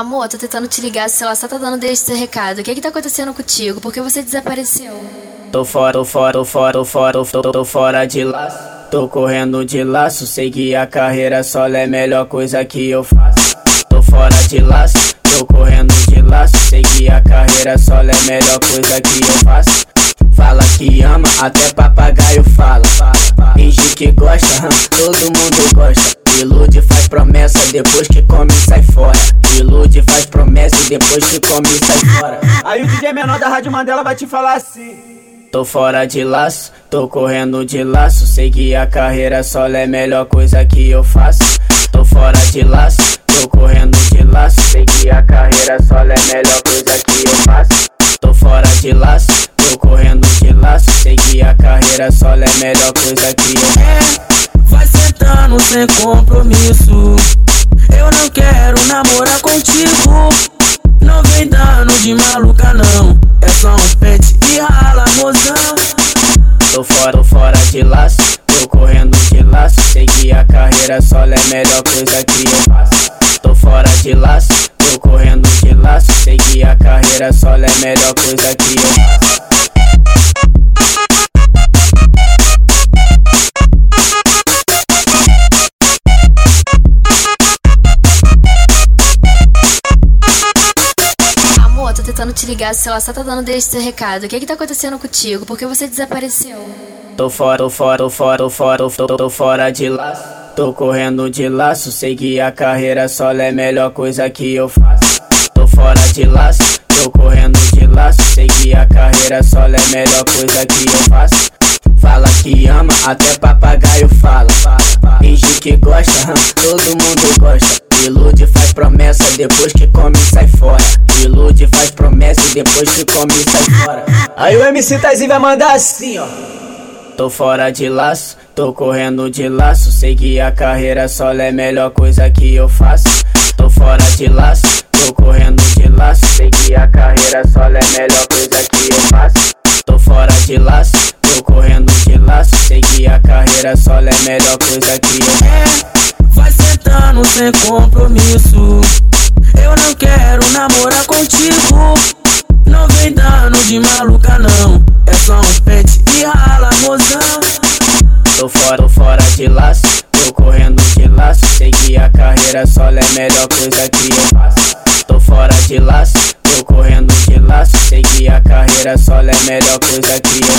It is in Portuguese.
Amor, tô tentando te ligar, se ela só tá dando desde seu recado. O que que tá acontecendo contigo? Por que você desapareceu? Tô fora, tô fora, tô fora, tô fora, tô, tô fora de laço. Tô correndo de laço, sei que a carreira solo é a melhor coisa que eu faço. Tô fora de laço, tô correndo de laço, sei que a carreira solo é a melhor coisa que eu faço. Fala que ama, até papagaio fala. Finge que gosta, todo mundo gosta. Ilude, faz promessa, depois que come sai fora. E depois que come sai fora. Aí o DJ menor da Rádio Mandela vai te falar assim. Tô fora de laço, tô correndo de laço. Sei que a carreira solo é a melhor coisa que eu faço. Tô fora de laço, tô correndo de laço. Sei que a carreira solo é a melhor coisa que eu faço. Tô fora de laço, tô correndo de laço. Sei que a carreira solo é a melhor coisa que eu faço. É, vai sentando sem compromisso. Eu não quero namorar contigo. Não vem dando de maluca, não. É só um pente e rala, mozão. Tô fora, tô fora de laço. Tô correndo de laço. Sei que a carreira solo é a melhor coisa que eu faço. Tô fora de laço. Tô correndo de laço. Sei que a carreira solo é a melhor coisa que eu faço. Te ligar, se ela só tá dando desde seu recado. O que que tá acontecendo contigo? Por que você desapareceu? Tô fora, tô fora, tô fora, tô fora, tô, tô fora de laço. Tô correndo de laço, que a carreira solo é a melhor coisa que eu faço. Tô fora de laço, tô correndo de laço, que a carreira solo é a melhor coisa que eu faço. Fala que ama, até papagaio fala. Finge que gosta, todo mundo gosta. Ilude, faz promessa, depois que come sai fora. Ilude, faz promessa depois que come sai fora. Aí o MC Taizinho vai mandar assim, ó. Tô fora de laço, tô correndo de laço. Que a carreira solo é a melhor coisa que eu faço. Tô fora de laço, tô correndo de laço. Laço. Sei que a carreira solo é a melhor coisa que eu faço. É, vai sentando sem compromisso. Eu não quero namorar contigo. Não vem dando de maluca, não. É só um pente e rala, mozão. Tô fora, tô fora de laço, tô correndo de laço. Sei que a carreira solo é a melhor coisa que eu faço. Tô fora de laço, tô correndo de laço. Sei que a carreira solo é a melhor coisa que eu faço.